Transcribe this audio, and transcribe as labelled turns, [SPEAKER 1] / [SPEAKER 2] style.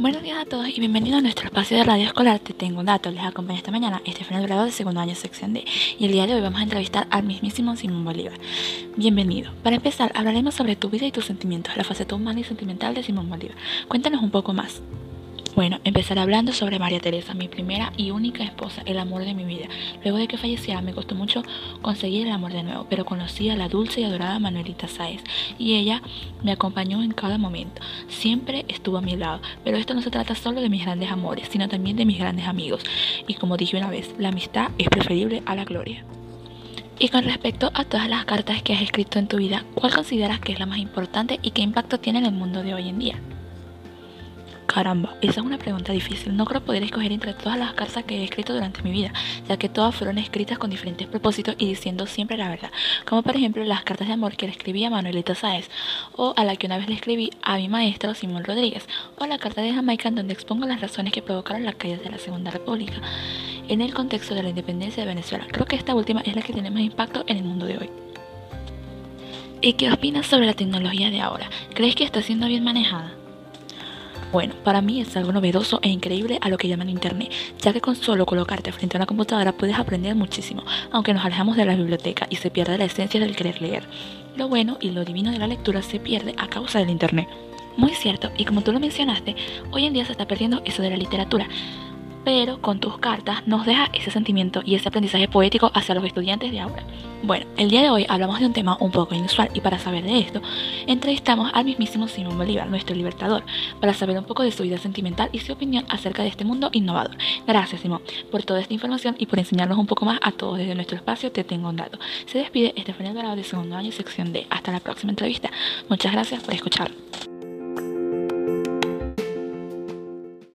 [SPEAKER 1] Buenos días a todos y bienvenidos a nuestro espacio de radio escolar Te Tengo un Dato. Les acompaña esta mañana Estefania Grado de segundo año sección D y el día de hoy vamos a entrevistar al mismísimo Simón Bolívar. Bienvenido. Para empezar hablaremos sobre tu vida y tus sentimientos, la faceta humana y sentimental de Simón Bolívar. Cuéntanos un poco más. Bueno, empezaré hablando sobre María Teresa, mi primera y única esposa, el amor de mi vida. Luego de que falleciera me costó mucho conseguir el amor de nuevo, pero conocí a la dulce y adorada Manuelita Sáez y ella me acompañó en cada momento. Siempre estuvo a mi lado, pero esto no se trata solo de mis grandes amores, sino también de mis grandes amigos. Y como dije una vez, la amistad es preferible a la gloria. Y con respecto a todas las cartas que has escrito en tu vida, ¿cuál consideras que es la más importante y qué impacto tiene en el mundo de hoy en día? Caramba, esa es una pregunta difícil. No creo poder escoger entre todas las cartas que he escrito durante mi vida, ya que todas fueron escritas con diferentes propósitos y diciendo siempre la verdad. Como por ejemplo las cartas de amor que le escribí a Manuelita Sáez, o a la que una vez le escribí a mi maestro Simón Rodríguez, o la carta de Jamaica en donde expongo las razones que provocaron la caída de la Segunda República en el contexto de la independencia de Venezuela. Creo que esta última es la que tiene más impacto en el mundo de hoy. ¿Y qué opinas sobre la tecnología de ahora? ¿Crees que está siendo bien manejada? Bueno, para mí es algo novedoso e increíble a lo que llaman Internet, ya que con solo colocarte frente a una computadora puedes aprender muchísimo, aunque nos alejamos de la biblioteca y se pierde la esencia del querer leer. Lo bueno y lo divino de la lectura se pierde a causa del Internet. Muy cierto, y como tú lo mencionaste, hoy en día se está perdiendo eso de la literatura pero con tus cartas nos deja ese sentimiento y ese aprendizaje poético hacia los estudiantes de ahora. Bueno, el día de hoy hablamos de un tema un poco inusual y para saber de esto, entrevistamos al mismísimo Simón Bolívar, nuestro libertador, para saber un poco de su vida sentimental y su opinión acerca de este mundo innovador. Gracias Simón por toda esta información y por enseñarnos un poco más a todos desde nuestro espacio Te Tengo un Dato. Se despide Estefanía Dorado de segundo año sección D. Hasta la próxima entrevista. Muchas gracias por escuchar.